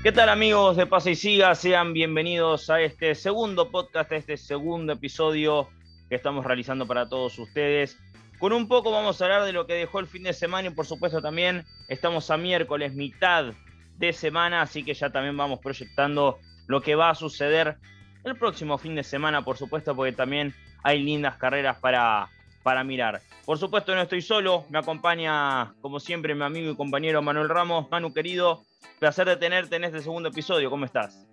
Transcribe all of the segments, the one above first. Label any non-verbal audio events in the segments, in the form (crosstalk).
¿Qué tal amigos de Pase y Siga? Sean bienvenidos a este segundo podcast, a este segundo episodio que estamos realizando para todos ustedes. Con un poco vamos a hablar de lo que dejó el fin de semana y por supuesto también estamos a miércoles, mitad de semana, así que ya también vamos proyectando lo que va a suceder el próximo fin de semana, por supuesto, porque también hay lindas carreras para, para mirar. Por supuesto no estoy solo, me acompaña como siempre mi amigo y compañero Manuel Ramos. Manu querido, placer de tenerte en este segundo episodio, ¿cómo estás?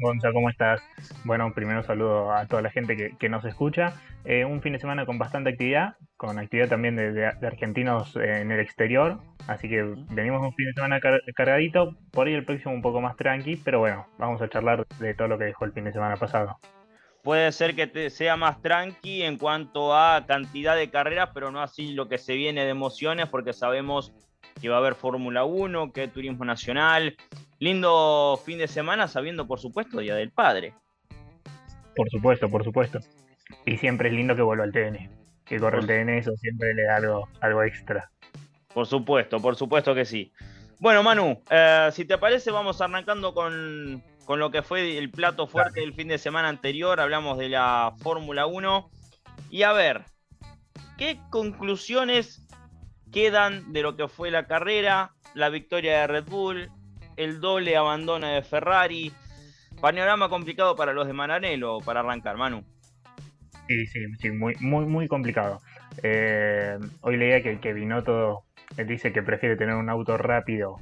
Gonza, ¿cómo estás? Bueno, primero saludo a toda la gente que, nos escucha. Eh, un fin de semana con bastante actividad, con actividad también de, argentinos en el exterior. Así que venimos un fin de semana cargadito, por ahí el próximo un poco más tranqui, pero bueno, vamos a charlar de todo lo que dejó el fin de semana pasado. Puede ser que sea más tranqui en cuanto a cantidad de carreras, pero no así lo que se viene de emociones, porque sabemos que va a haber Fórmula 1, que Turismo Nacional, lindo fin de semana, sabiendo por supuesto Día del Padre. Por supuesto, por supuesto. Y siempre es lindo que vuelva al TN. Que corre el TN, eso siempre le da algo, algo extra. Por supuesto, por supuesto que sí. Bueno, Manu, eh, si te parece, vamos arrancando con, con, lo que fue el plato fuerte del fin de semana anterior. Hablamos de la Fórmula 1. Y a ver, ¿qué conclusiones quedan de lo que fue la carrera, la victoria de Red Bull, el doble abandono de Ferrari. Panorama complicado para los de Maranello para arrancar, Manu. Sí, sí, sí, muy, muy, muy complicado. Eh, hoy leía que, que Binotto dice que prefiere tener un auto rápido,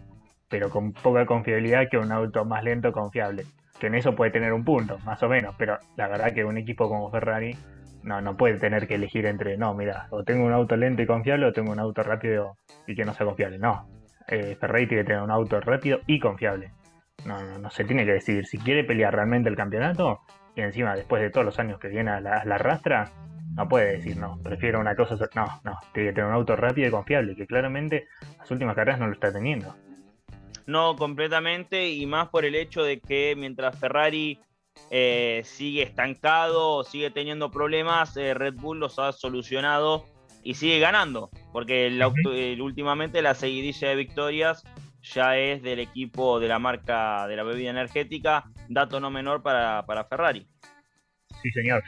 pero con poca confiabilidad, que un auto más lento, confiable. Que en eso puede tener un punto, más o menos, pero la verdad que un equipo como Ferrari no, no puede tener que elegir entre, no, mira, o tengo un auto lento y confiable o tengo un auto rápido y que no sea confiable. No, eh, Ferrari tiene que tener un auto rápido y confiable. No, no, no, se tiene que decidir si quiere pelear realmente el campeonato y encima después de todos los años que viene a la, la rastra, no puede decir no, prefiero una cosa, no, no, tiene que tener un auto rápido y confiable, que claramente las últimas carreras no lo está teniendo. No, completamente, y más por el hecho de que mientras Ferrari eh, sigue estancado, sigue teniendo problemas, eh, Red Bull los ha solucionado y sigue ganando, porque el, últimamente la seguidilla de victorias ya es del equipo de la marca de la bebida energética, dato no menor para, Ferrari. Sí, señor.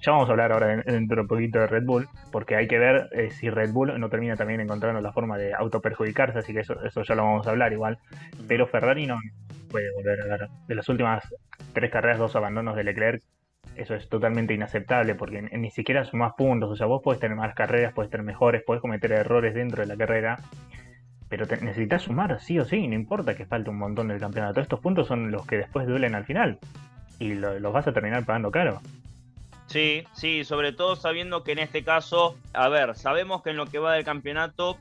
Ya vamos a hablar ahora dentro de un poquito de Red Bull, porque hay que ver eh, si Red Bull no termina también encontrando la forma de autoperjudicarse, así que eso, eso ya lo vamos a hablar igual. Pero Ferrari no puede volver a ver. De las últimas tres carreras, dos abandonos de Leclerc, eso es totalmente inaceptable porque ni siquiera sumas puntos. O sea, vos puedes tener más carreras, puedes tener mejores, puedes cometer errores dentro de la carrera, pero necesitas sumar sí o sí, no importa que falte un montón del campeonato. Estos puntos son los que después duelen al final y los vas a terminar pagando caro. Sí, sí, sobre todo sabiendo que en este caso, a ver, sabemos que en lo que va del campeonato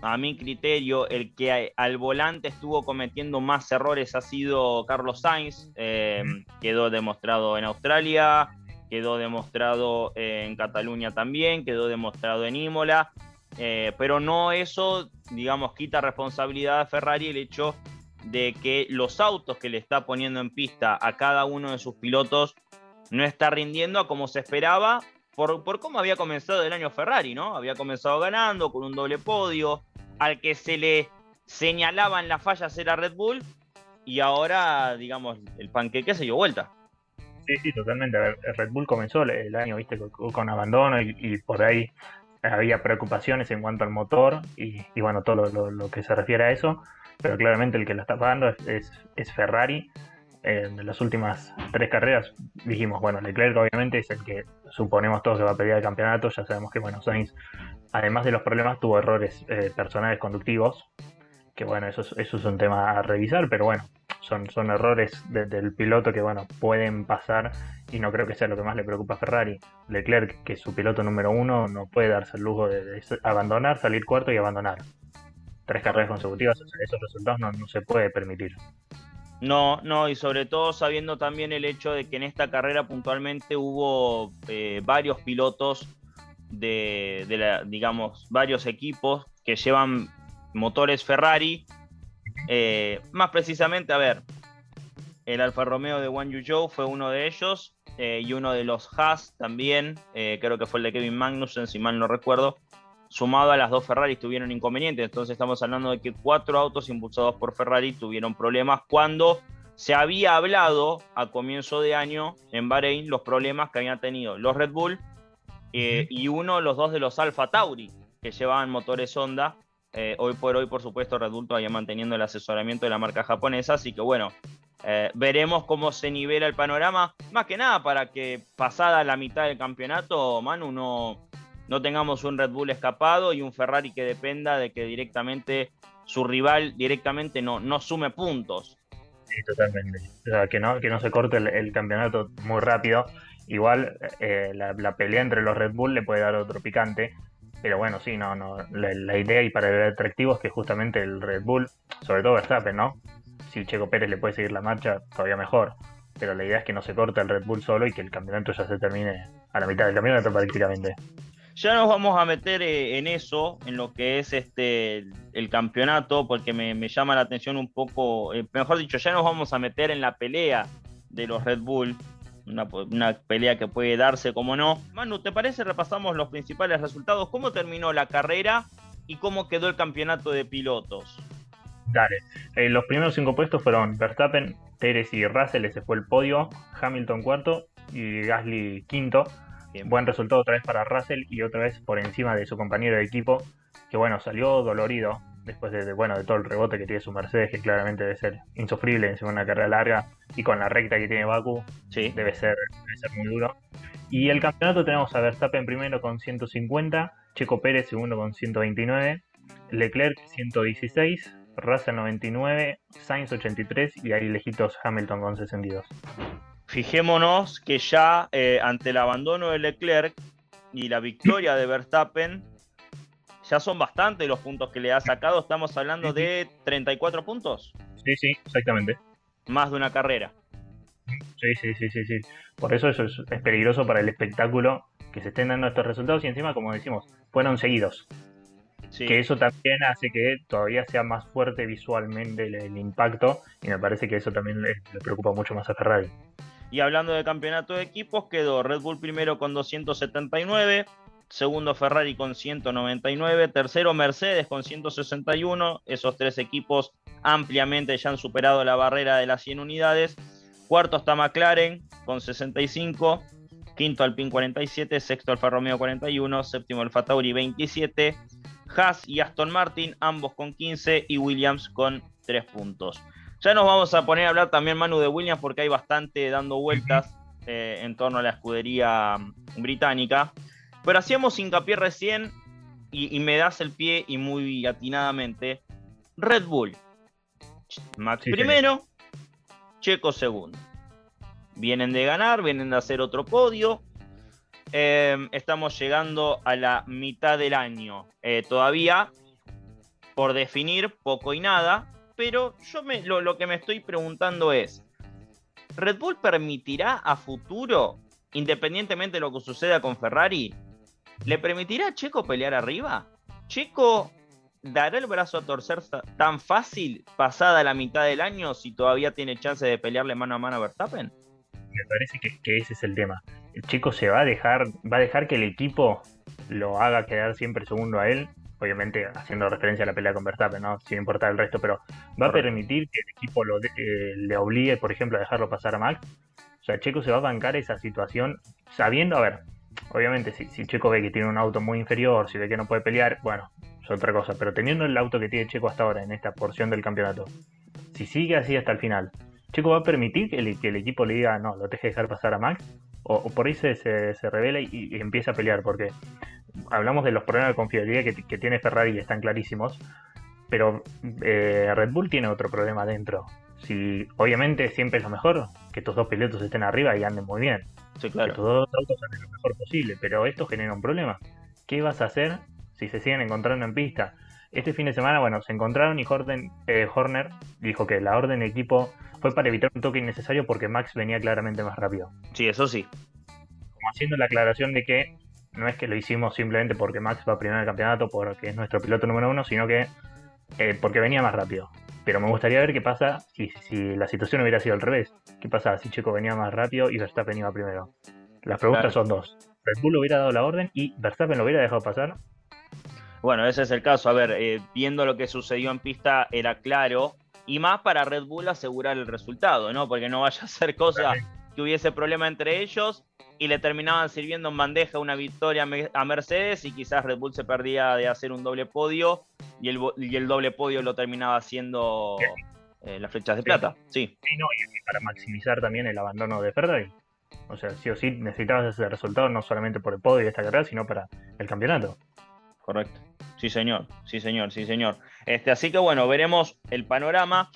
a mi criterio, el que al volante estuvo cometiendo más errores ha sido Carlos Sainz. Eh, quedó demostrado en Australia, quedó demostrado en Cataluña también, quedó demostrado en Imola. Eh, pero no eso, digamos, quita responsabilidad a Ferrari el hecho de que los autos que le está poniendo en pista a cada uno de sus pilotos no está rindiendo a como se esperaba por, por, cómo había comenzado el año Ferrari, ¿no? Había comenzado ganando con un doble podio, al que se le señalaban las fallas era Red Bull y ahora, digamos, el panqueque se dio vuelta. Sí, sí, totalmente. Red Bull comenzó el año, viste, con, abandono y, por ahí había preocupaciones en cuanto al motor y, bueno, todo lo, que se refiere a eso, pero claramente el que lo está pagando es, es, Ferrari. En las últimas tres carreras dijimos, bueno, Leclerc obviamente es el que suponemos todos que va a pelear el campeonato, ya sabemos que, bueno, Sainz además de los problemas, tuvo errores eh, personales conductivos, que bueno, eso es, eso es un tema a revisar, pero bueno, son, son errores del piloto que bueno, pueden pasar y no creo que sea lo que más le preocupa a Ferrari. Leclerc, que es su piloto número uno, no puede darse el lujo de, abandonar, salir cuarto y abandonar. Tres carreras consecutivas, esos resultados no, se puede permitir. No, no, y sobre todo sabiendo también el hecho de que en esta carrera puntualmente hubo eh, varios pilotos de, la, digamos, varios equipos que llevan motores Ferrari. Eh, más precisamente, a ver, el Alfa Romeo de Wang Yuzhou fue uno de ellos eh, y uno de los Haas también, eh, creo que fue el de Kevin Magnussen, si mal no recuerdo. Sumado a las dos Ferrari tuvieron inconvenientes. Entonces estamos hablando de que cuatro autos impulsados por Ferrari tuvieron problemas cuando se había hablado a comienzo de año en Bahrein los problemas que habían tenido los Red Bull eh, y uno, los dos de los Alfa Tauri, que llevaban motores Honda. Eh, hoy por hoy, por supuesto, Red Bull todavía manteniendo el asesoramiento de la marca japonesa, así que bueno, eh, veremos cómo se nivela el panorama, más que nada para que pasada la mitad del campeonato, Manu, no, no tengamos un Red Bull escapado y un Ferrari que dependa de que directamente su rival directamente no, no sume puntos. Sí, totalmente. O sea, que no, que no se corte el, campeonato muy rápido. Igual eh, la, pelea entre los Red Bull le puede dar otro picante. Pero bueno, sí, no, no. La, idea y para el atractivo es que justamente el Red Bull, sobre todo Verstappen, ¿no? Si Checo Pérez le puede seguir la marcha, todavía mejor. Pero la idea es que no se corte el Red Bull solo y que el campeonato ya se termine a la mitad del campeonato prácticamente. Ya nos vamos a meter eh, en eso, en lo que es este el campeonato, porque me, llama la atención un poco, eh, mejor dicho, ya nos vamos a meter en la pelea de los Red Bull, una, pelea que puede darse como no. Manu, ¿te parece repasamos los principales resultados? ¿Cómo terminó la carrera y cómo quedó el campeonato de pilotos? Dale, eh, los primeros cinco puestos fueron Verstappen, Teres y Russell, ese fue el podio, Hamilton cuarto y Gasly quinto. Buen resultado otra vez para Russell y otra vez por encima de su compañero de equipo, que bueno, salió dolorido después de, bueno, de todo el rebote que tiene su Mercedes, que claramente debe ser insufrible en una carrera larga y con la recta que tiene Baku, sí. debe, ser, ser muy duro. Y el campeonato tenemos a Verstappen primero con 150, Checo Pérez segundo con 129, Leclerc 116, Russell 99, Sainz 83 y ahí lejitos Hamilton con 62. Fijémonos que ya eh, ante el abandono de Leclerc y la victoria de Verstappen, ya son bastantes los puntos que le ha sacado. Estamos hablando de 34 puntos. Sí, sí, exactamente. Más de una carrera. Sí, sí, sí, sí, sí. Por eso eso es, peligroso para el espectáculo que se estén dando estos resultados y encima, como decimos, fueron seguidos. Que eso también hace que todavía sea más fuerte visualmente el, impacto y me parece que eso también le preocupa mucho más a Ferrari. Y hablando de campeonato de equipos, quedó Red Bull primero con 279, segundo Ferrari con 199, tercero Mercedes con 161, esos tres equipos ampliamente ya han superado la barrera de las 100 unidades, cuarto está McLaren con 65, quinto Alpine 47, sexto Alfa Romeo 41, séptimo Alfa Tauri 27, Haas y Aston Martin ambos con 15 y Williams con 3 puntos. Ya nos vamos a poner a hablar también, Manu, de Williams, porque hay bastante dando vueltas eh, en torno a la escudería mm, británica. Pero hacíamos hincapié recién, y, me das el pie y muy atinadamente, Red Bull. Max primero, Checo segundo. Vienen de ganar, vienen de hacer otro podio. Em, estamos llegando a la mitad del año. Eh, todavía, por definir, poco y nada pero yo me, lo, que me estoy preguntando es, ¿Red Bull permitirá a futuro, independientemente de lo que suceda con Ferrari, ¿le permitirá a Checo pelear arriba? ¿Checo dará el brazo a torcer tan fácil pasada la mitad del año si todavía tiene chance de pelearle mano a mano a Verstappen? Me parece que, que ese es el tema. El Checo se va a dejar, va a dejar que el equipo lo haga quedar siempre segundo a él obviamente haciendo referencia a la pelea con Verstappen, ¿no? sin importar el resto, pero va a permitir que el equipo lo eh, le obligue, por ejemplo, a dejarlo pasar a Max. O sea, Checo se va a bancar esa situación sabiendo, a ver, obviamente si, si Checo ve que tiene un auto muy inferior, si ve que no puede pelear, bueno, es otra cosa, pero teniendo el auto que tiene Checo hasta ahora en esta porción del campeonato, si sigue así hasta el final, Checo va a permitir que el, que el equipo le diga, no, lo deje dejar pasar a Max, o, por ahí se, se, revela y, y, empieza a pelear, porque hablamos de los problemas de confiabilidad que, tiene Ferrari y están clarísimos, pero eh, Red Bull tiene otro problema dentro. Si, obviamente siempre es lo mejor que estos dos pilotos estén arriba y anden muy bien. Sí, claro. Que estos dos autos anden lo mejor posible, pero esto genera un problema. ¿Qué vas a hacer si se siguen encontrando en pista? Este fin de semana, bueno, se encontraron y eh, Horner dijo que la orden de equipo fue para evitar un toque innecesario porque Max venía claramente más rápido. Sí, eso sí. Como haciendo la aclaración de que no es que lo hicimos simplemente porque Max va primero en el campeonato, porque es nuestro piloto número uno, sino que eh, porque venía más rápido. Pero me gustaría ver qué pasa si, si, la situación hubiera sido al revés. ¿Qué pasa si Checo venía más rápido y Verstappen iba primero? Las preguntas son dos. ¿Red Bull hubiera dado la orden y Verstappen lo hubiera dejado pasar? Bueno, ese es el caso. A ver, eh, viendo lo que sucedió en pista, era claro. Y más para Red Bull asegurar el resultado, ¿no? Porque no vaya a ser cosa que hubiese problema entre ellos y le terminaban sirviendo en bandeja una victoria a Mercedes y quizás Red Bull se perdía de hacer un doble podio y el, y el doble podio lo terminaba haciendo eh, las flechas de plata. Sí. sí no, y para maximizar también el abandono de Ferrari. O sea, sí o sí necesitabas ese resultado no solamente por el podio de esta carrera, sino para el campeonato. Correcto. Sí, señor. Sí, señor. Sí, señor. Este, así que bueno, veremos el panorama.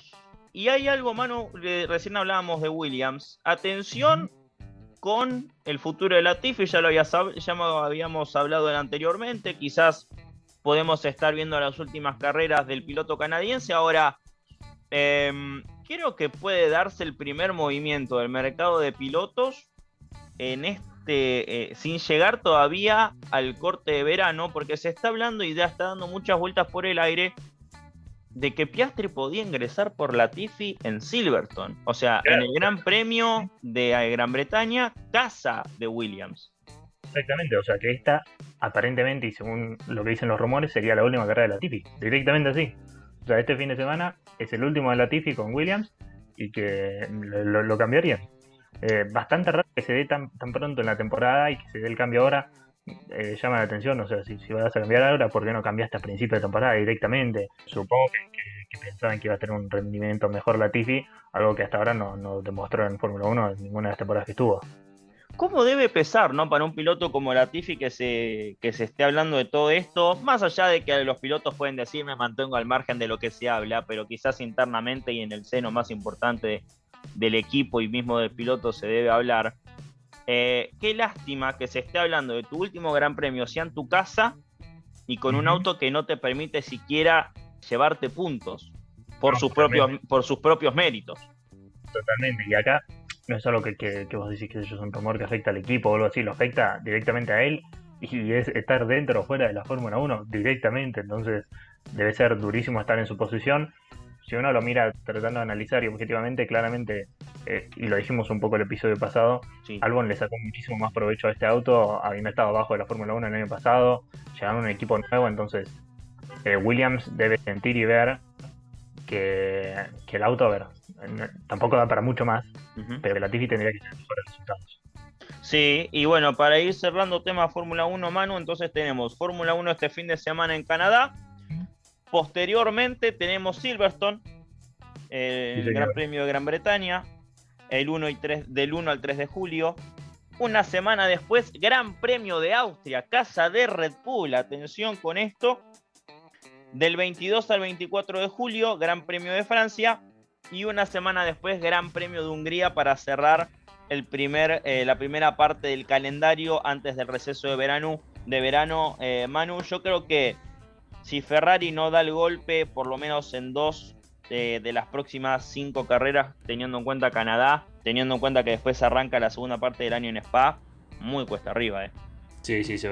Y hay algo, Manu, recién hablábamos de Williams. Atención con el futuro de Latifi, ya lo ya habíamos hablado anteriormente. Quizás podemos estar viendo las últimas carreras del piloto canadiense. Ahora, em, creo que puede darse el primer movimiento del mercado de pilotos en este, eh, sin llegar todavía al corte de verano, porque se está hablando y ya está dando muchas vueltas por el aire de que Piastri podía ingresar por Latifi en Silverstone, o sea, en el Gran Premio de Gran Bretaña, casa de Williams. Exactamente, o sea que esta, aparentemente, y según lo que dicen los rumores, sería la última carrera de Latifi, directamente así. O sea, este fin de semana es el último de Latifi con Williams y que lo, cambiarían. Eh, bastante raro que se dé tan, tan pronto en la temporada y que se dé el cambio ahora. Eh, llama la atención, o sea, si, vas a cambiar ahora, ¿por qué no cambiaste a principio de temporada directamente? Supongo que, pensaban que iba a tener un rendimiento mejor Latifi, algo que hasta ahora no, no demostró en Fórmula 1 en ninguna de las temporadas que estuvo. ¿Cómo debe pesar, no, para un piloto como Latifi que se, que se esté hablando de todo esto? Más allá de que los pilotos pueden decir me mantengo al margen de lo que se habla, pero quizás internamente y en el seno más importante del equipo y mismo del piloto se debe hablar. Eh, qué lástima que se esté hablando de tu último gran premio, sea en tu casa y con un auto que no te permite siquiera llevarte puntos por, sus, propios, por sus propios méritos. Totalmente, y acá no es algo que, que, vos decís que es un rumor que afecta al equipo o algo así, lo afecta directamente a él y es estar dentro o fuera de la Fórmula 1 directamente, entonces debe ser durísimo estar en su posición. Si uno lo mira tratando de analizar y objetivamente, claramente, eh, y lo dijimos un poco el episodio pasado, Albon le sacó muchísimo más provecho a este auto, habiendo estado abajo de la Fórmula 1 el año pasado, llegaron a un equipo nuevo, entonces eh, Williams debe sentir y ver que, que el auto, a ver, tampoco da para mucho más, pero la TV tendría que tener mejores resultados. Sí, y bueno, para ir cerrando tema Fórmula 1, Manu, entonces tenemos Fórmula 1 este fin de semana en Canadá. Posteriormente tenemos Silverstone, el Gran Premio de Gran Bretaña, el 1 y 3, del 1 al 3 de julio. Una semana después, Gran Premio de Austria, casa de Red Bull. Atención con esto. Del 22 al 24 de julio, Gran Premio de Francia y una semana después Gran Premio de Hungría para cerrar el primer, eh, la primera parte del calendario antes del receso de verano. De verano eh, Manu, yo creo que si Ferrari no da el golpe, por lo menos en dos de, las próximas cinco carreras, teniendo en cuenta Canadá, teniendo en cuenta que después arranca la segunda parte del año en Spa, muy cuesta arriba. Eh. Sí, sí, se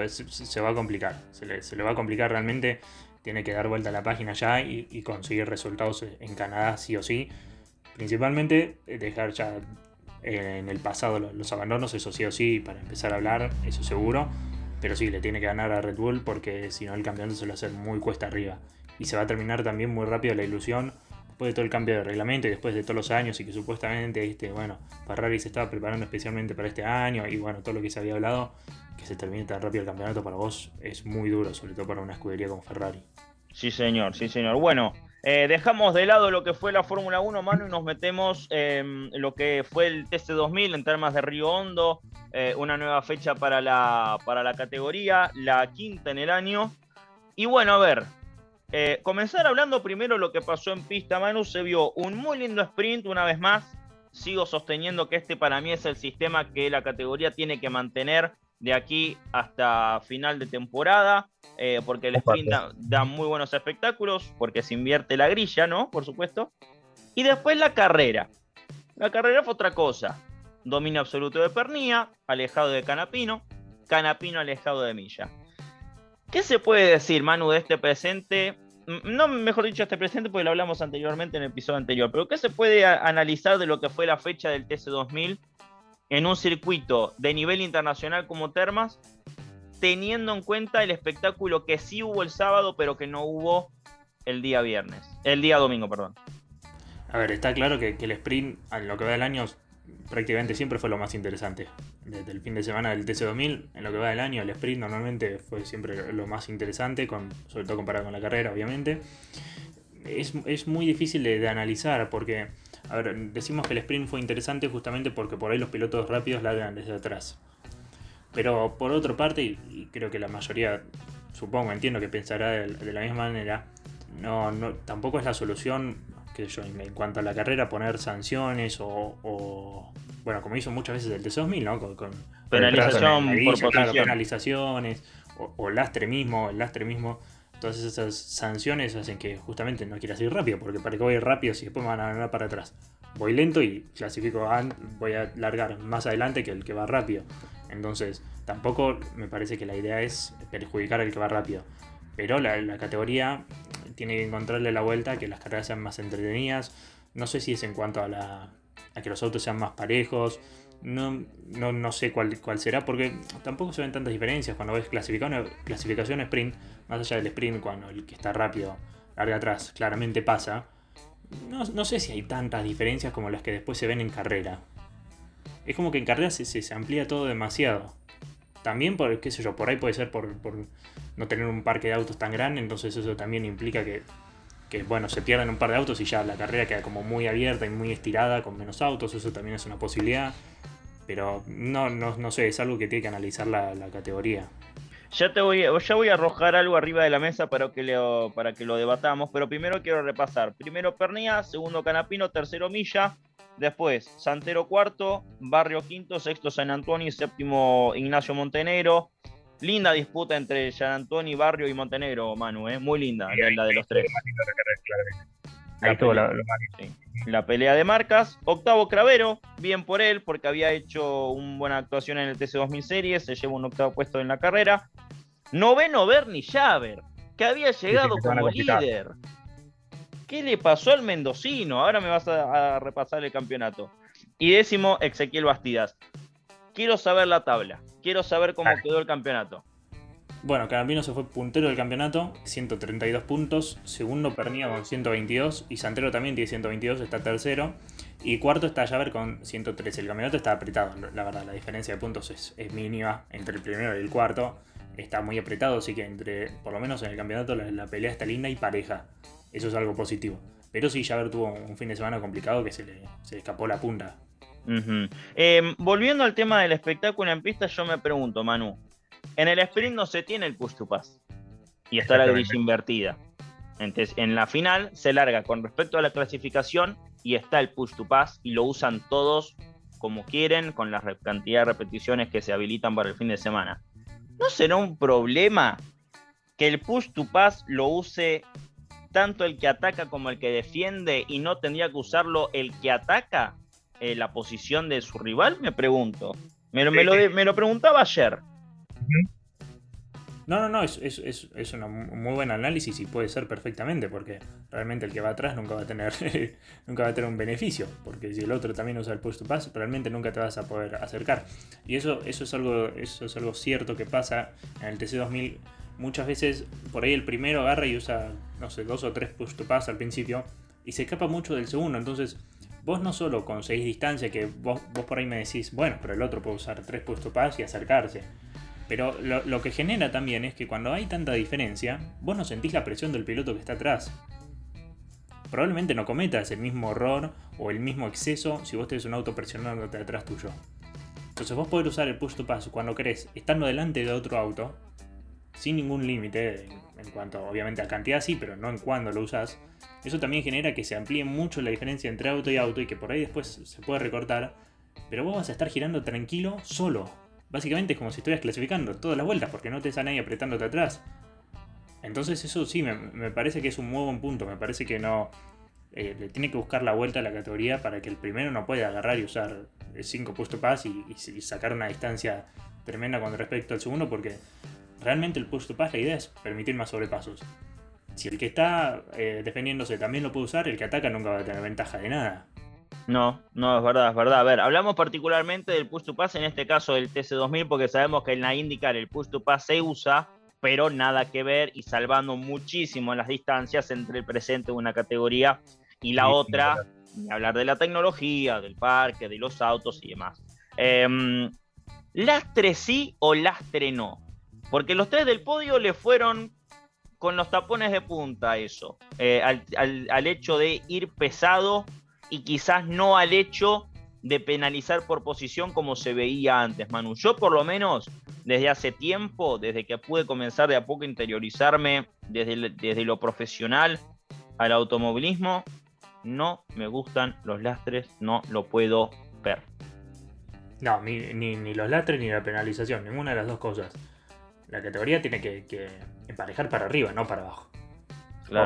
va, a complicar. Se le, va a complicar realmente. Tiene que dar vuelta a la página ya y conseguir resultados en Canadá sí o sí Principalmente eh, dejar ya eh, en el pasado los abandonos, eso sí o sí, para empezar a hablar, eso seguro. Pero sí, le tiene que ganar a Red Bull porque si no el campeonato se lo va a hacer muy cuesta arriba. Y se va a terminar también muy rápido la ilusión después de todo el cambio de reglamento y después de todos los años y que supuestamente este, bueno, Ferrari se estaba preparando especialmente para este año y bueno, todo lo que se había hablado, que se termine tan rápido el campeonato para vos es muy duro, sobre todo para una escudería como Ferrari. Sí, señor, sí, señor. Bueno, eh, dejamos de lado lo que fue la Fórmula 1, mano, y nos metemos en lo que fue el TC2000 en temas de Río Hondo, eh, una nueva fecha para la, para la categoría, la quinta en el año. Y bueno, a ver, eh, comenzar hablando primero lo que pasó en pista, Manu. Se vio un muy lindo sprint una vez más. Sigo sosteniendo que este para mí es el sistema que la categoría tiene que mantener de aquí hasta final de temporada, eh, porque el sprint da, muy buenos espectáculos, porque se invierte la grilla, ¿no? Por supuesto. Y después la carrera. La carrera fue otra cosa. Dominio absoluto de Pernía, alejado de Canapino, Canapino alejado de Milla. ¿Qué se puede decir, Manu, de este presente? No, mejor dicho, este presente, porque lo hablamos anteriormente en el episodio anterior, pero ¿qué se puede analizar de lo que fue la fecha del TC2000 en un circuito de nivel internacional como Termas teniendo en cuenta el espectáculo que sí hubo el sábado, pero que no hubo el día viernes, el día domingo, perdón. A ver, está claro que, el sprint, en lo que va del año, prácticamente siempre fue lo más interesante. Desde el fin de semana del TC2000, en lo que va del año, el sprint normalmente fue siempre lo más interesante, con, sobre todo comparado con la carrera, obviamente. Es, muy difícil de, analizar porque, a ver, decimos que el sprint fue interesante justamente porque por ahí los pilotos rápidos largan desde atrás. Pero por otra parte, y, creo que la mayoría, supongo, entiendo que pensará de, la misma manera, no, no, tampoco es la solución que yo, en cuanto a la carrera, poner sanciones o, bueno, como hizo muchas veces el T2000, ¿no? Con, penalización por penalizaciones o, lastre mismo, el lastre mismo. Todas esas sanciones hacen que justamente no quieras ir rápido, porque para que voy a rápido si después me van a ganar para atrás. Voy lento y clasifico, voy a largar más adelante que el que va rápido. Entonces, tampoco me parece que la idea es perjudicar al que va rápido. Pero la, la categoría tiene que encontrarle la vuelta, que las carreras sean más entretenidas. No sé si es en cuanto a, la, a que los autos sean más parejos. No, no, sé cuál, cuál será, porque tampoco se ven tantas diferencias cuando ves clasificación, clasificación sprint, más allá del sprint, cuando el que está rápido larga atrás claramente pasa. No, no, sé si hay tantas diferencias como las que después se ven en carrera. Es como que en carrera se, se, amplía todo demasiado. También por, qué sé yo, por ahí puede ser por, por no tener un parque de autos tan grande, entonces eso también implica que, bueno, se pierdan un par de autos y ya la carrera queda como muy abierta y muy estirada con menos autos, eso también es una posibilidad. Pero no, no, no sé, es algo que tiene que analizar la, categoría. Ya, te voy, ya voy a arrojar algo arriba de la mesa para que, lo, para que lo debatamos, pero primero quiero repasar. Primero Pernía, segundo Canapino, tercero Milla, después Santero cuarto, Barrio quinto, sexto San Antonio y séptimo Ignacio Montenegro, Linda disputa entre San Antonio, Barrio y Montenegro, Manu, ¿eh? muy linda, la de los tres. La pelea, la pelea de marcas. Octavo Cravero, bien por él, porque había hecho una buena actuación en el TC2000 Series, se lleva un octavo puesto en la carrera. Noveno Bernie Javer, que había llegado como líder. ¿Qué le pasó al mendocino? Ahora me vas a, a repasar el campeonato. Y décimo, Ezequiel Bastidas. Quiero saber la tabla. Quiero saber cómo quedó el campeonato. Bueno, Carambino se fue puntero del campeonato, 132 puntos. Segundo Pernilla con 122. Y Santero también tiene 122, está tercero. Y cuarto está Javer con 113. El campeonato está apretado, la verdad. La diferencia de puntos es, mínima entre el primero y el cuarto. Está muy apretado, así que entre, por lo menos en el campeonato, la, pelea está linda y pareja. Eso es algo positivo. Pero sí, Javer tuvo un fin de semana complicado que se le, se escapó la punta. Em, volviendo al tema del espectáculo en pista, yo me pregunto, Manu, en el sprint no se tiene el push to pass y está la grilla invertida. Entonces, en la final se larga con respecto a la clasificación y está el push to pass y lo usan todos como quieren con la cantidad de repeticiones que se habilitan para el fin de semana. ¿No será un problema que el push to pass lo use tanto el que ataca como el que defiende y no tendría que usarlo el que ataca? Eh, la posición de su rival? Me pregunto. Me, me, lo, preguntaba ayer. No, no, no, es, es, un muy buen análisis y puede ser perfectamente, porque realmente el que va atrás nunca va a tener (laughs) nunca va a tener un beneficio, porque si el otro también usa el push to pass, realmente nunca te vas a poder acercar. Y eso, eso, es, algo, eso es algo cierto que pasa en el TC2000. Muchas veces por ahí el primero agarra y usa, no sé, dos o tres push to pass al principio y se escapa mucho del segundo, entonces vos no solo conseguís distancia, que vos, vos por ahí me decís, bueno, pero el otro puede usar tres puestos paz y acercarse. Pero lo, que genera también es que cuando hay tanta diferencia, vos no sentís la presión del piloto que está atrás. Probablemente no cometas el mismo error o el mismo exceso si vos tenés un auto presionándote atrás tuyo. Entonces vos podés usar el push to pass cuando querés, estando delante de otro auto, sin ningún límite, en cuanto obviamente a cantidad sí, pero no en cuándo lo usas, eso también genera que se amplíe mucho la diferencia entre auto y auto y que por ahí después se puede recortar, pero vos vas a estar girando tranquilo solo. Básicamente es como si estuvieras clasificando todas las vueltas porque no te está nadie apretándote atrás. Entonces eso sí, me, parece que es un muy buen punto, me parece que no... Eh, le tiene que buscar la vuelta a la categoría para que el primero no pueda agarrar y usar 5 puesto pass y, sacar una distancia tremenda con respecto al segundo porque realmente el push to pass la idea es permitir más sobrepasos. Si el que está eh, defendiéndose también lo puede usar, el que ataca nunca va a tener ventaja de nada. No, no, es verdad, es verdad. A ver, hablamos particularmente del push to pass, en este caso del TC2000, porque sabemos que en la IndyCar el push to pass se usa, pero nada que ver y salvando muchísimo las distancias entre el presente de una categoría y la otra, y hablar de la tecnología, del parque, de los autos y demás. Em, lastre sí o lastre no, porque los tres del podio le fueron con los tapones de punta eso, eh, al hecho de ir pesado y quizás no al hecho de penalizar por posición como se veía antes, Manu. Yo por lo menos desde hace tiempo, desde que pude comenzar de a poco a interiorizarme desde, desde lo profesional al automovilismo, no me gustan los lastres, no lo puedo ver. No, ni, los lastres ni la penalización, ninguna de las dos cosas. La categoría tiene que, que emparejar para arriba, no para abajo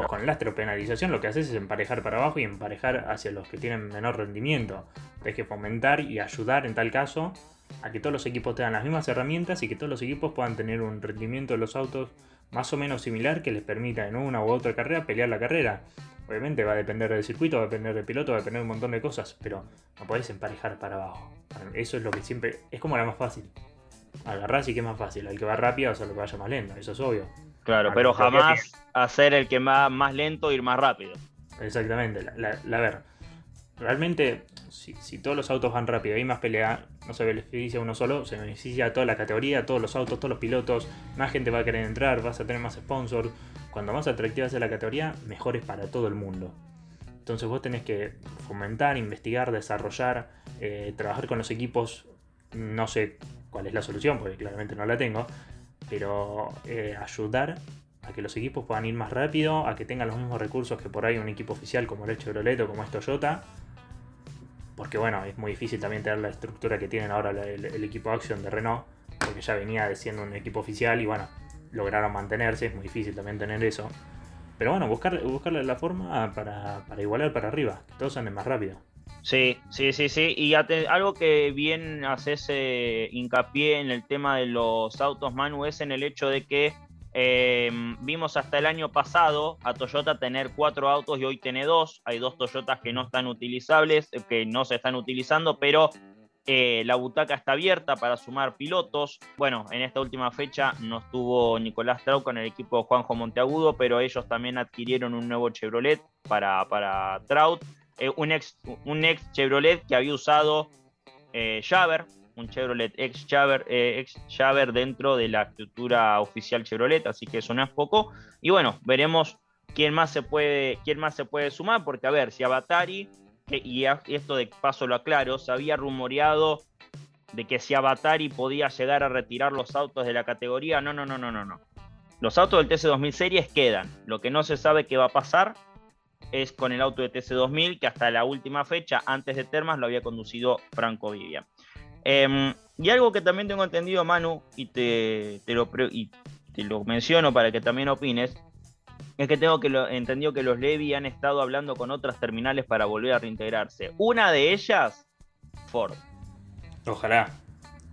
con el lastre penalización lo que haces es emparejar para abajo y emparejar hacia los que tienen menor rendimiento. Tienes que fomentar y ayudar en tal caso a que todos los equipos tengan las mismas herramientas y que todos los equipos puedan tener un rendimiento de los autos más o menos similar que les permita en una u otra carrera pelear la carrera. Obviamente va a depender del circuito, va a depender del piloto, va a depender de un montón de cosas, pero no podés emparejar para abajo. Eso es lo que siempre. Es como la más fácil. Agarrar sí que es más fácil. El que va rápido o sea lo que vaya más lento, eso es obvio. Claro, pero jamás hacer el que va más lento ir más rápido. Exactamente. La, ver, realmente, si, todos los autos van rápido y hay más pelea, no se beneficia uno solo, se beneficia a toda la categoría, todos los autos, todos los pilotos, más gente va a querer entrar, vas a tener más sponsors. Cuando más atractiva sea la categoría, mejor es para todo el mundo. Entonces vos tenés que fomentar, investigar, desarrollar, eh, trabajar con los equipos. No sé cuál es la solución, porque claramente no la tengo, pero eh, ayudar a que los equipos puedan ir más rápido, a que tengan los mismos recursos que por ahí un equipo oficial como el Chevrolet o como es Toyota. Porque bueno, es muy difícil también tener la estructura que tienen ahora el, equipo Action de Renault, porque ya venía siendo un equipo oficial y bueno, lograron mantenerse, es muy difícil también tener eso. Pero bueno, buscar, buscarle la forma para, para igualar para arriba, que todos anden más rápido. Sí, sí, sí, sí. Y algo que bien haces eh, hincapié en el tema de los autos, Manu, es en el hecho de que em, vimos hasta el año pasado a Toyota tener cuatro autos y hoy tiene dos. Hay dos Toyotas que no están utilizables, eh, que no se están utilizando, pero eh, la butaca está abierta para sumar pilotos. Bueno, en esta última fecha no estuvo Nicolás Trau con el equipo de Juanjo Monteagudo, pero ellos también adquirieron un nuevo Chevrolet para, para Trout. Eh, un, ex, un ex Chevrolet que había usado eh, un Chevrolet ex Javer, eh, ex dentro de la estructura oficial Chevrolet, así que eso no es poco. Y bueno, veremos quién más se puede, quién más se puede sumar, porque a ver, si Avatari, y esto de paso lo aclaro, se había rumoreado de que si Avatari podía llegar a retirar los autos de la categoría, no, no, no, no, no, no. Los autos del TC2000 Series quedan. Lo que no se sabe qué va a pasar es con el auto de TC2000 que hasta la última fecha, antes de Termas, lo había conducido Franco Vivian. Em, y algo que también tengo entendido, Manu, y te, lo, y te lo menciono para que también opines, es que tengo que lo, entendido que los Levi han estado hablando con otras terminales para volver a reintegrarse. Una de ellas, Ford. Ojalá,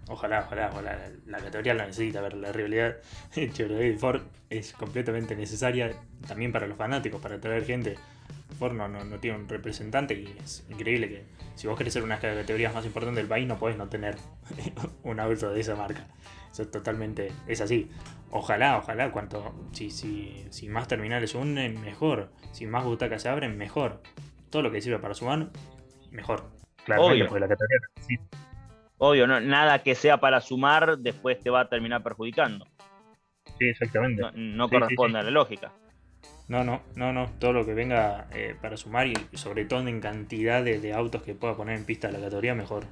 ojalá, ojalá, ojalá. La categoría la necesita ver la rivalidad (laughs) Chevrolet y Ford es completamente necesaria también para los fanáticos, para atraer gente No, no, tiene un representante y es increíble que si vos querés ser una de las categorías más importantes del país no podés no tener (laughs) un auto de esa marca. Eso totalmente es así. Ojalá, ojalá, cuanto si, si, si más terminales se unen, mejor. Si más butacas se abren, mejor. Todo lo que sirva para sumar, mejor. Claro, Obvio. la categoría Obvio, no, nada que sea para sumar después te va a terminar perjudicando. Sí, exactamente. No, corresponde a la lógica. No, no, no, no. Todo lo que venga eh, para sumar y sobre todo en cantidad de, autos que pueda poner en pista la categoría, mejor.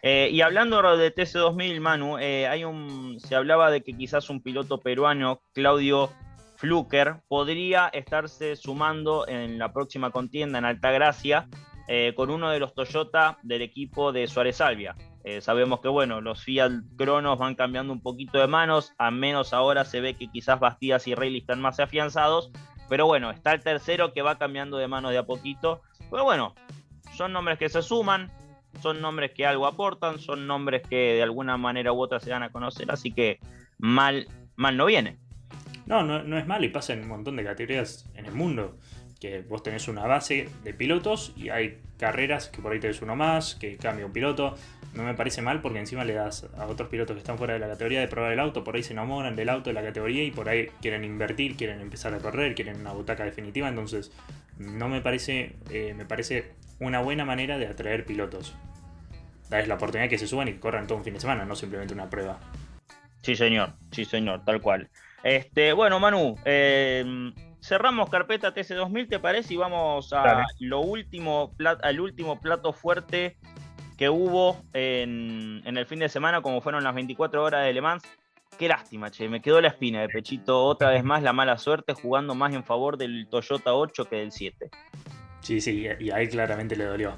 Eh, y hablando de TC2000, Manu, eh, hay un, se hablaba de que quizás un piloto peruano, Claudio Fluker, podría estarse sumando en la próxima contienda en Altagracia con uno de los Toyota del equipo de Suárez Salvia. Eh, sabemos que bueno, los Fiat Cronos van cambiando un poquito de manos, a menos ahora se ve que quizás Bastidas y Rayleigh están más afianzados, pero bueno, está el tercero que va cambiando de manos de a poquito, pero bueno, son nombres que se suman, son nombres que algo aportan, son nombres que de alguna manera u otra se dan a conocer, así que mal, mal no viene. No, no, no es mal y pasa en un montón de categorías en el mundo que vos tenés una base de pilotos y hay carreras que por ahí tenés uno más, que cambia un piloto. No me parece mal porque encima le das a otros pilotos que están fuera de la categoría de probar el auto, por ahí se enamoran del auto, de la categoría y por ahí quieren invertir, quieren empezar a correr, quieren una butaca definitiva. Entonces, no me parece, eh, me parece una buena manera de atraer pilotos. Darles la oportunidad que se suban y que corran todo un fin de semana, no simplemente una prueba. Sí, señor, sí, señor, tal cual. Este, bueno, Manu, eh, cerramos carpeta TC2000, ¿te parece? Y vamos a lo último, al último plato fuerte que hubo en, el fin de semana, como fueron las 24 horas de Le Mans. Qué lástima, che, me quedó la espina de Pechito otra vez más la mala suerte jugando más en favor del Toyota 8 que del 7. Sí, sí, y ahí claramente le dolió.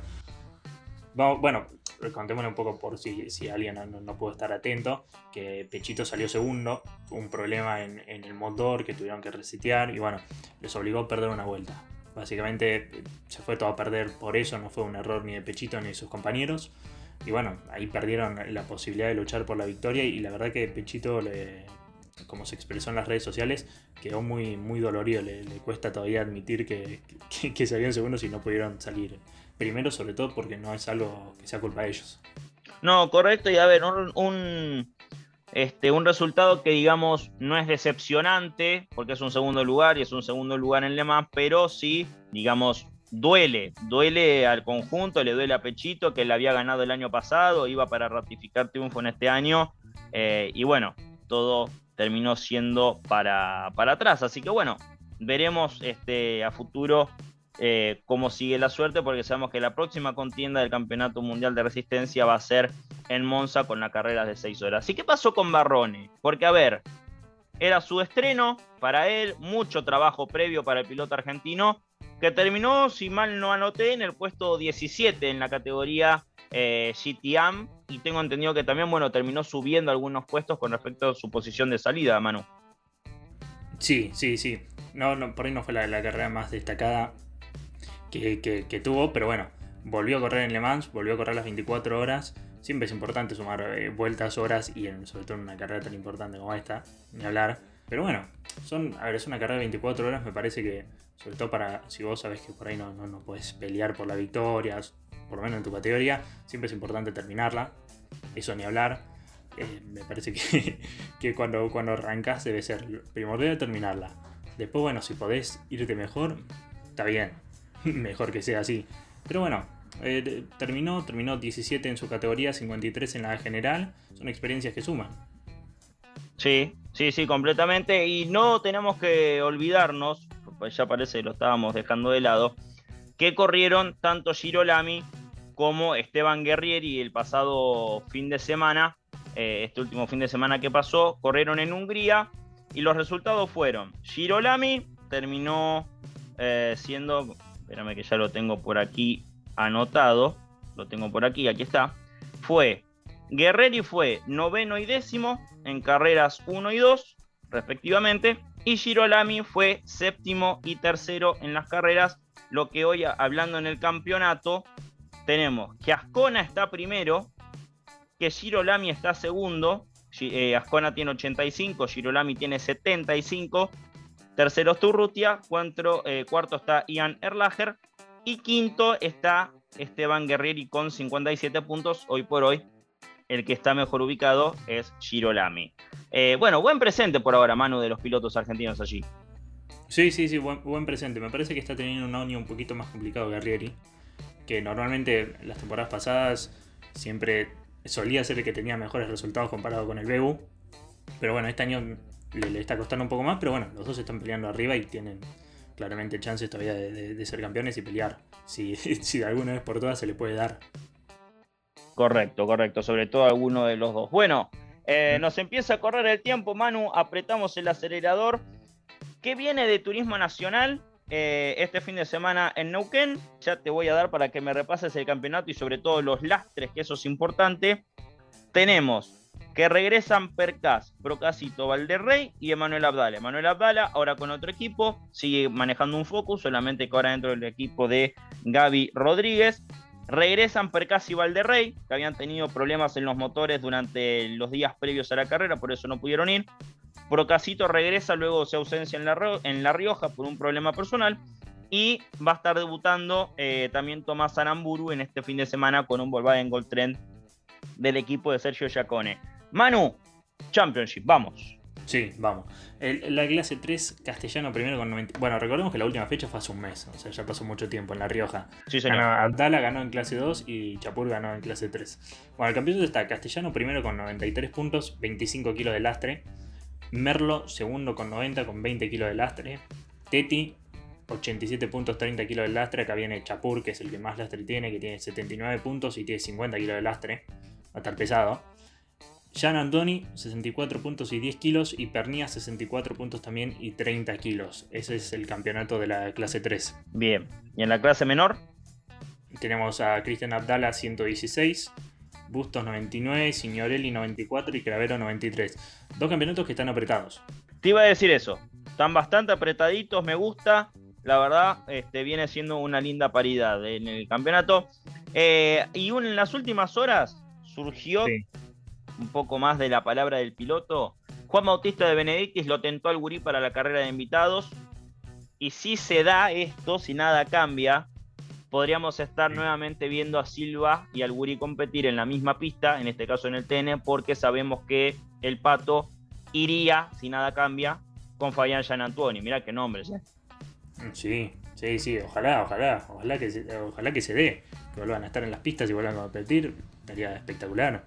bueno, contémosle un poco por si, si alguien no, no, pudo estar atento, que Pechito salió segundo, un problema en, el motor que tuvieron que resetear y bueno, les obligó a perder una vuelta. Básicamente se fue todo a perder por eso, no fue un error ni de Pechito ni de sus compañeros. Y bueno, ahí perdieron la posibilidad de luchar por la victoria y la verdad que Pechito, le, como se expresó en las redes sociales, quedó muy, muy dolorido. Le, cuesta todavía admitir que, que, que salieron segundos y no pudieron salir primero, sobre todo porque no es algo que sea culpa de ellos. No, correcto, y a ver, un, este, un resultado que digamos no es decepcionante, porque es un segundo lugar y es un segundo lugar en Le Mans, pero sí, digamos, duele, duele al conjunto, le duele a Pechito, que le había ganado el año pasado, iba para ratificar triunfo en este año, eh, y bueno, todo terminó siendo para, para atrás, así que bueno, veremos este, a futuro eh, cómo sigue la suerte, porque sabemos que la próxima contienda del Campeonato Mundial de Resistencia va a ser en Monza con la carrera de 6 horas. ¿Y qué pasó con Barrone? Porque, a ver, era su estreno para él, mucho trabajo previo para el piloto argentino, que terminó, si mal no anoté, en el puesto 17 en la categoría eh, GTAM, y tengo entendido que también, bueno, terminó subiendo algunos puestos con respecto a su posición de salida, Manu. Sí, sí, sí. No, por ahí no fue la carrera más destacada que, tuvo, pero bueno, volvió a correr en Le Mans, volvió a correr las 24 horas. Siempre es importante sumar eh, vueltas, horas y sobre todo en una carrera tan importante como esta, ni hablar. Pero bueno, son, a ver, es una carrera de 24 horas, me parece que, sobre todo para si vos sabés que por ahí no, no, no puedes pelear por la victoria, por lo menos en tu categoría, siempre es importante terminarla. Eso ni hablar. Eh, me parece que, (laughs) que, cuando, cuando arrancas debe ser primordial terminarla. Después, bueno, si podés irte mejor, está bien. (laughs) mejor que sea así. Pero bueno, eh, terminó, terminó 17 en su categoría, 53 en la general. Son experiencias que suman. Sí, sí, sí, completamente. Y no tenemos que olvidarnos, pues ya parece que lo estábamos dejando de lado, que corrieron tanto Girolami como Esteban Guerrieri el pasado fin de semana, eh, este último fin de semana que pasó, corrieron en Hungría y los resultados fueron, Girolami terminó eh, siendo espérame que ya lo tengo por aquí anotado, lo tengo por aquí, aquí está, fue Guerreri fue noveno y décimo en carreras 1 y 2, respectivamente, y Girolami fue séptimo y tercero en las carreras, lo que hoy, hablando en el campeonato, tenemos que Ascona está primero, que Girolami está segundo, eh, Ascona tiene 85, Girolami tiene 75, Tercero Sturrutia, cuarto, eh, cuarto está Ian Erlacher y quinto está Esteban Guerrieri con 57 puntos. Hoy por hoy el que está mejor ubicado es Girolami. Eh, bueno, buen presente por ahora, Manu, de los pilotos argentinos allí. Sí, sí, sí, buen, presente. Me parece que está teniendo un año un poquito más complicado Guerrieri, que normalmente las temporadas pasadas siempre solía ser el que tenía mejores resultados comparado con el Bebu. Pero bueno, este año le, está costando un poco más, pero bueno, los dos están peleando arriba y tienen claramente chances todavía de, ser campeones y pelear. Si, (laughs) si de alguna vez por todas se le puede dar. Correcto, correcto, sobre todo alguno de los dos. Bueno, eh, nos empieza a correr el tiempo, Manu, apretamos el acelerador. ¿Qué viene de Turismo Nacional? Eh, este fin de semana en Neuquén. Ya te voy a dar para que me repases el campeonato y sobre todo los lastres, que eso es importante. Tenemos que regresan Percas, Procasito, Valderrey y Emanuel Abdala. Emanuel Abdala ahora con otro equipo, sigue manejando un Focus, solamente que ahora dentro del equipo de Gaby Rodríguez. Regresan Percas y Valderrey, que habían tenido problemas en los motores durante los días previos a la carrera, por eso no pudieron ir. Procasito regresa luego su ausencia en la, en la Rioja por un problema personal. Y va a estar debutando eh, también Tomás Aramburu en este fin de semana con un Volkswagen Gold Trend del equipo de Sergio Giacone. Manu, Championship, vamos. Sí, vamos. la clase 3, Castellano primero con 90. Bueno, recordemos que la última fecha fue hace un mes, o sea, ya pasó mucho tiempo en La Rioja. Sí, señor. Abdala ganó en clase 2 y Chapur ganó en clase 3. Bueno, el campeonato está Castellano primero con 93 puntos, 25 kilos de lastre. Merlo segundo con 90 con 20 kilos de lastre. Teti 87 puntos, 30 kilos de lastre. Acá viene Chapur, que es el que más lastre tiene, que tiene 79 puntos y tiene 50 kilos de lastre. Va a estar pesado. Jan Antoni, 64 puntos y 10 kilos. Y Pernia, 64 puntos también y 30 kilos. Ese es el campeonato de la clase 3. Bien. ¿Y en la clase menor? Tenemos a Cristian Abdala, 116. Bustos 99, Signorelli 94 y Cravero 93. Dos campeonatos que están apretados. Te iba a decir eso. Están bastante apretaditos, me gusta. La verdad, este, viene siendo una linda paridad en el campeonato. Eh, y en las últimas horas surgió un poco más de la palabra del piloto. Juan Bautista de Benedictis lo tentó al Gurí para la carrera de invitados. Y si se da esto, si nada cambia, podríamos estar nuevamente viendo a Silva y al Gurí competir en la misma pista, en este caso en el TN, porque sabemos que el Pato iría, si nada cambia, con Fabián Gianantuoni. Mirá qué nombres, ¿eh? Sí, sí, sí, ojalá, ojalá, ojalá que se, ojalá que se dé, que vuelvan a estar en las pistas y vuelvan a competir, sería espectacular.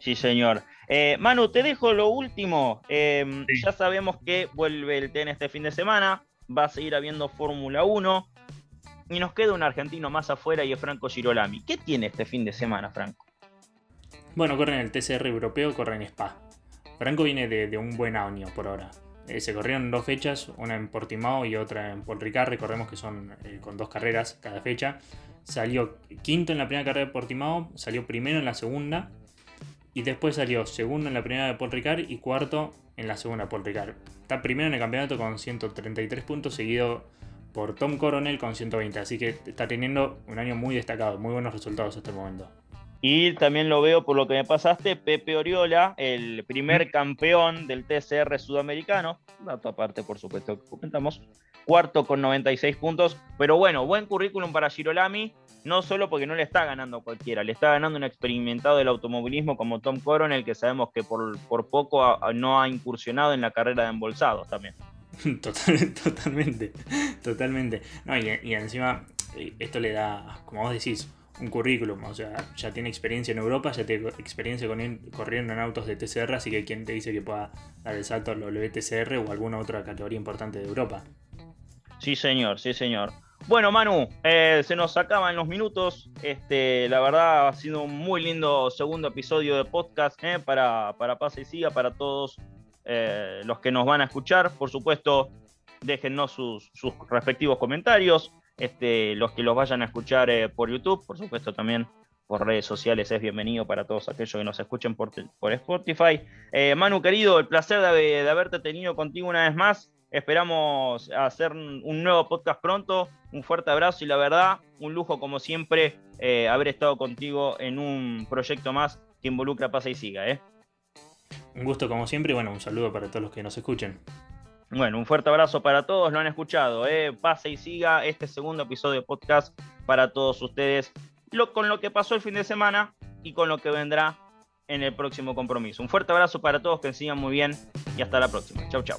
Sí, señor. Eh, Manu, te dejo lo último. Em, ya sabemos que vuelve el TN este fin de semana. Va a seguir habiendo Fórmula 1. Y nos queda un argentino más afuera y es Franco Girolami. ¿Qué tiene este fin de semana, Franco? Bueno, corre en el TCR europeo, corre en Spa. Franco viene de, un buen año por ahora. Eh, se corrieron dos fechas, una en Portimao y otra en Paul Ricard. Recordemos que son eh, con dos carreras cada fecha. Salió quinto en la primera carrera de Portimao, salió primero en la segunda y después salió segundo en la primera de Paul Ricard y cuarto en la segunda de Paul Ricard. Está primero en el campeonato con 133 puntos, seguido por Tom Coronel con 120. Así que está teniendo un año muy destacado, muy buenos resultados hasta el momento. Y también lo veo por lo que me pasaste, Pepe Oriola, el primer campeón del TCR sudamericano, dato aparte por supuesto que comentamos, cuarto con 96 puntos, pero bueno, buen currículum para Girolami, no solo porque no le está ganando cualquiera, le está ganando un experimentado del automovilismo como Tom Coronel, que sabemos que por, por poco no ha incursionado en la carrera de embolsados también. (laughs) totalmente, totalmente. No, y, encima eh, esto le da, como vos decís, un currículum, o sea, ya tiene experiencia en Europa, ya tiene experiencia con, corriendo en autos de TCR, así que quien te dice que pueda dar el salto al WTCR o alguna otra categoría importante de Europa. Sí, señor, sí, señor. Bueno, Manu, eh, se nos acaban los minutos. Este, la verdad ha sido un muy lindo segundo episodio de podcast eh, para, para Pase y Siga, para todos eh, los que nos van a escuchar. Por supuesto, déjennos sus, respectivos comentarios. Este, los que los vayan a escuchar por YouTube, por supuesto también por redes sociales es bienvenido para todos aquellos que nos escuchen por, por Spotify. Manu, querido, el placer de, de haberte tenido contigo una vez más. Esperamos hacer un nuevo podcast pronto. Un fuerte abrazo y la verdad, un lujo como siempre eh, haber estado contigo en un proyecto más que involucra Pasa y Siga. ¿eh? Un gusto como siempre y bueno, un saludo para todos los que nos escuchen. Bueno, un fuerte abrazo para todos, lo han escuchado. ¿eh? Pase y siga este segundo episodio de podcast para todos ustedes, lo, con lo que pasó el fin de semana y con lo que vendrá en el próximo compromiso. Un fuerte abrazo para todos, que sigan muy bien y hasta la próxima. Chau, chau.